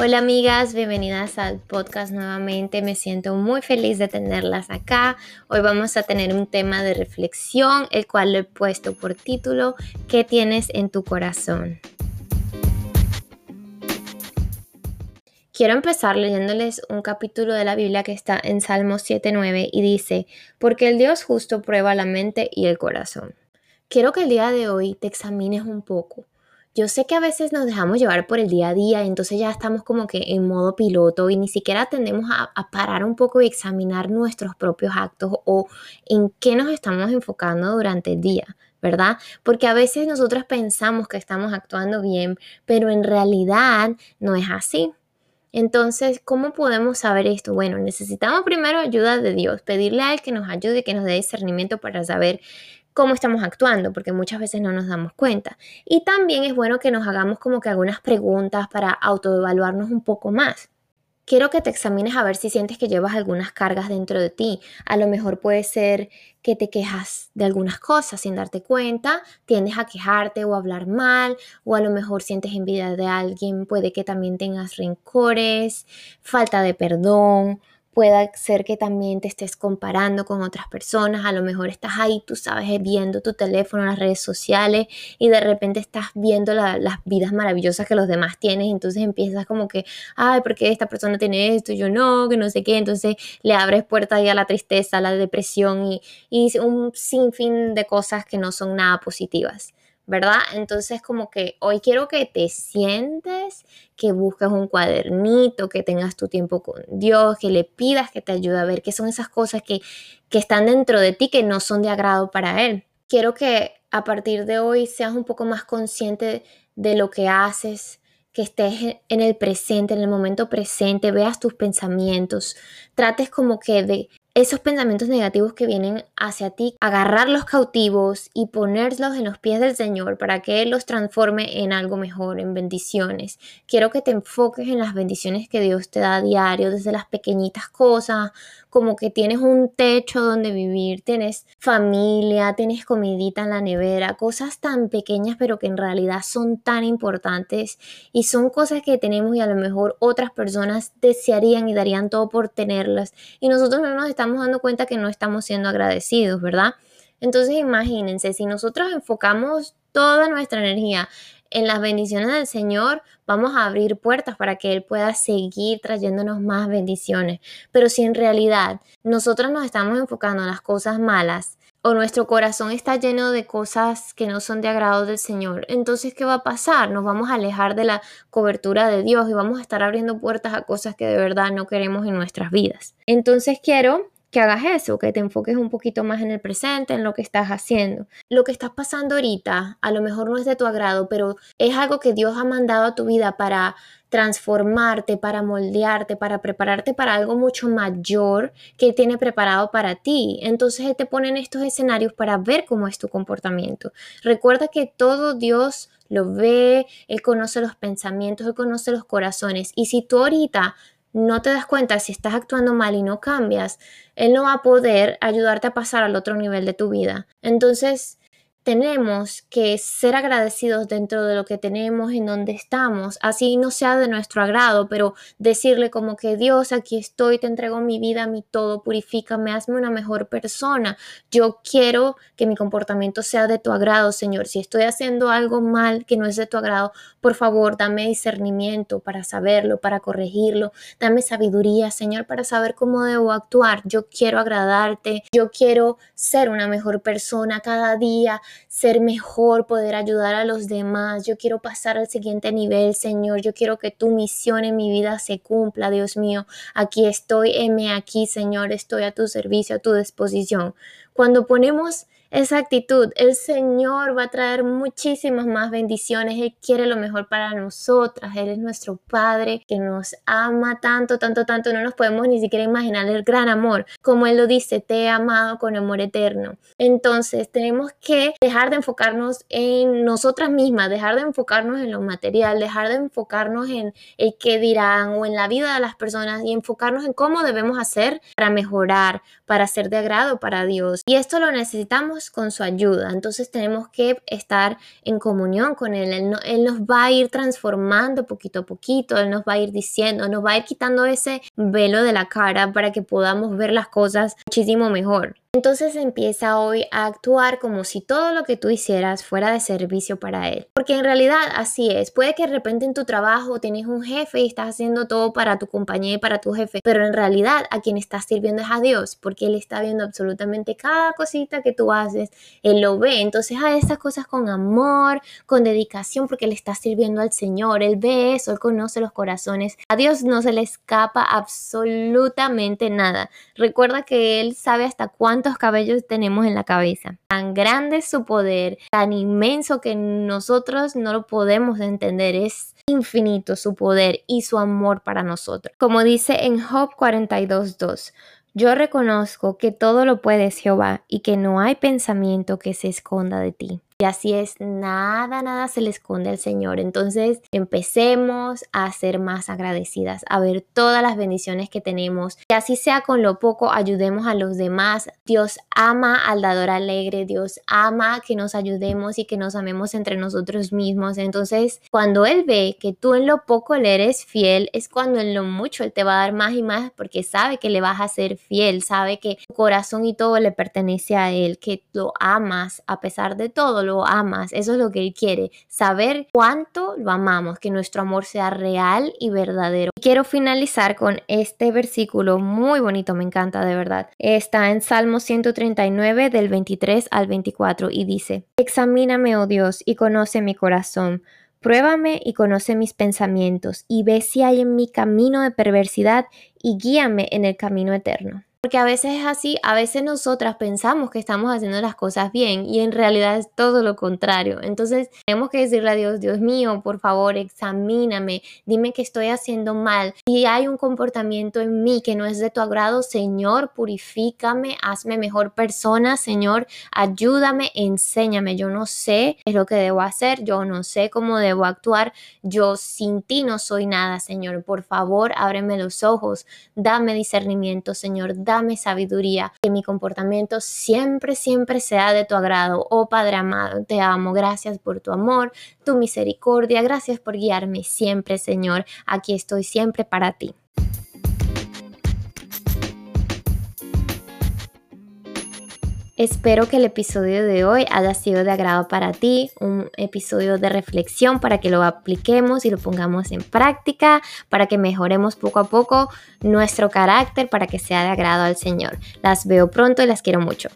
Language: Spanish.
Hola amigas, bienvenidas al podcast nuevamente. Me siento muy feliz de tenerlas acá. Hoy vamos a tener un tema de reflexión, el cual le he puesto por título ¿Qué tienes en tu corazón? Quiero empezar leyéndoles un capítulo de la Biblia que está en Salmos 7.9 y dice, porque el Dios justo prueba la mente y el corazón. Quiero que el día de hoy te examines un poco yo sé que a veces nos dejamos llevar por el día a día entonces ya estamos como que en modo piloto y ni siquiera tendemos a, a, parar un poco y examinar nuestros propios actos o en qué nos estamos enfocando durante el día. ¿verdad? Porque a veces nosotros pensamos que estamos actuando bien, pero en realidad no es así. Entonces, ¿cómo podemos saber esto? Bueno, necesitamos primero ayuda de Dios, pedirle a Él que nos ayude, que nos dé discernimiento para saber cómo estamos actuando, porque muchas veces no nos damos cuenta. Y también es bueno que nos hagamos como que algunas preguntas para autoevaluarnos un poco más. Quiero que te examines a ver si sientes que llevas algunas cargas dentro de ti. A lo mejor puede ser que te quejas de algunas cosas sin darte cuenta, tiendes a quejarte o hablar mal, o a lo mejor sientes envidia de alguien, puede que también tengas rencores, falta de perdón Puede ser que también te estés comparando con otras personas, a lo mejor estás ahí, tú sabes, eh, viendo tu teléfono, las redes sociales y de repente estás viendo las vidas maravillosas que los demás tienen, entonces empiezas como que, ay, ¿por qué esta persona tiene esto? Yo no, que no sé qué, entonces le abres puerta ahí a la tristeza, a la depresión y, y un sinfín de cosas que no son nada positivas. ¿Verdad? Entonces como que hoy quiero que te sientes, que busques un cuadernito, que tengas tu tiempo con Dios, que le pidas que te ayude a ver qué son esas cosas que, que están dentro de ti que no son de agrado para Él. Quiero que a partir de hoy seas un poco más consciente de lo que haces, que estés en el presente, en el momento presente, veas tus pensamientos, trates como que de esos pensamientos negativos que vienen hacia ti, agarrarlos cautivos y ponerlos en los pies del Señor para que Él los transforme en algo mejor, en bendiciones. Quiero que te enfoques en las bendiciones que Dios te da a diario, desde las pequeñitas cosas, como que tienes un techo donde vivir, tienes familia, tienes comidita en la nevera, cosas tan pequeñas pero que en realidad son tan importantes y son cosas que tenemos y a lo mejor otras personas desearían y darían todo por tenerlas y nosotros no nos estamos dando cuenta que no estamos siendo agradecidos, ¿verdad? Entonces imagínense, si nosotros enfocamos toda nuestra energía en las bendiciones del Señor vamos a abrir puertas para que Él pueda seguir trayéndonos más bendiciones. Pero si en realidad nosotros nos estamos enfocando en las cosas malas o nuestro corazón está lleno de cosas que no son de agrado del Señor, entonces ¿qué va a pasar? Nos vamos a alejar de la cobertura de Dios y vamos a estar abriendo puertas a cosas que de verdad no queremos en nuestras vidas. Entonces quiero que hagas eso, que te enfoques un poquito más en el presente, en lo que estás haciendo. Lo que estás pasando ahorita a lo mejor no es de tu agrado, pero es algo que Dios ha mandado a tu vida para transformarte, para moldearte, para prepararte para algo mucho mayor que tiene preparado para ti. Entonces Él te pone en estos escenarios para ver cómo es tu comportamiento. Recuerda que todo Dios lo ve, Él conoce los pensamientos, Él conoce los corazones. Y si tú ahorita no te das cuenta si estás actuando mal y no cambias, Él no va a poder ayudarte a pasar al otro nivel de tu vida. Entonces, tenemos que ser agradecidos dentro de lo que tenemos, en donde estamos, así no sea de nuestro agrado, pero decirle como que Dios, aquí estoy, te entrego mi vida, mi todo, purifícame, hazme una mejor persona. Yo quiero que mi comportamiento sea de tu agrado, Señor. Si estoy haciendo algo mal que no es de tu agrado, por favor, dame discernimiento para saberlo, para corregirlo. Dame sabiduría, Señor, para saber cómo debo actuar. Yo quiero agradarte, yo quiero ser una mejor persona cada día ser mejor, poder ayudar a los demás. Yo quiero pasar al siguiente nivel, Señor. Yo quiero que tu misión en mi vida se cumpla, Dios mío. Aquí estoy, heme aquí, Señor. Estoy a tu servicio, a tu disposición. Cuando ponemos esa actitud, el Señor va a traer muchísimas más bendiciones. Él quiere lo mejor para nosotras. Él es nuestro Padre que nos ama tanto, tanto, tanto. No nos podemos ni siquiera imaginar el gran amor. Como Él lo dice, te he amado con amor eterno. Entonces tenemos que dejar de enfocarnos en nosotras mismas, dejar de enfocarnos en lo material, dejar de enfocarnos en el qué dirán o en la vida de las personas y enfocarnos en cómo debemos hacer para mejorar, para ser de agrado para Dios. Y esto lo necesitamos con su ayuda, entonces tenemos que estar en comunión con Él. Él, él, nos va a ir transformando poquito a poquito, Él nos va a ir diciendo, nos va a ir quitando ese velo de la cara para que podamos ver las cosas muchísimo mejor. Entonces empieza hoy a actuar como si todo lo que tú hicieras fuera de servicio para él. Porque en realidad así es. Puede que de repente en tu trabajo tienes un jefe y estás haciendo todo para tu compañía y para tu jefe, pero en realidad a quien estás sirviendo es a Dios, porque Él está viendo absolutamente cada cosita que tú haces, Él lo ve. Entonces a esas cosas con amor, con dedicación, porque le estás sirviendo al Señor. Él ve eso, Él conoce los corazones. A Dios no se le escapa absolutamente nada. Recuerda que Él sabe hasta cuándo cabellos tenemos en la cabeza. Tan grande es su poder, tan inmenso que nosotros no lo podemos entender. Es infinito su poder y su amor para nosotros. Como dice en Job 42.2. Yo reconozco que todo lo puedes Jehová y que no hay pensamiento que se esconda de ti. Y así es, nada, nada se le esconde al Señor. Entonces empecemos a ser más agradecidas, a ver todas las bendiciones que tenemos. Y así sea con lo poco, ayudemos a los demás. Dios ama al dador alegre, Dios ama que nos ayudemos y que nos amemos entre nosotros mismos. Entonces, cuando Él ve que tú en lo poco le eres fiel, es cuando en lo mucho Él te va a dar más y más porque sabe que le vas a ser fiel, sabe que tu corazón y todo le pertenece a Él, que lo amas a pesar de todo lo amas. Eso es lo que Él quiere, saber cuánto lo amamos, que nuestro amor sea real y verdadero. Quiero finalizar con este versículo muy bonito, me encanta de verdad. Está en Salmo 139 del 23 al 24 y dice, Examíname, oh Dios, y conoce mi corazón. Pruébame y conoce mis pensamientos, y ve si hay en mi camino de perversidad, y guíame en el camino eterno. Porque a veces es así, a veces nosotras pensamos que estamos haciendo las cosas bien y en realidad es todo lo contrario. Entonces tenemos que decirle a Dios, Dios mío, por favor, examíname, dime que estoy haciendo mal. Si hay un comportamiento en mí que no es de tu agrado, Señor, purifícame, hazme mejor persona, Señor, ayúdame, enséñame. Yo no sé qué es lo que debo hacer, yo no sé cómo debo actuar, yo sin ti no soy nada, Señor. Por favor, ábreme los ojos, dame discernimiento, Señor dame sabiduría, que mi comportamiento siempre, siempre sea de tu agrado. Oh Padre amado, te amo, gracias por tu amor, tu misericordia, gracias por guiarme siempre, Señor. Aquí estoy siempre para ti. Espero que el episodio de hoy haya sido de agrado para ti, un episodio de reflexión para que lo apliquemos y lo pongamos en práctica, para que mejoremos poco a poco nuestro carácter, para que sea de agrado al Señor. Las veo pronto y las quiero mucho.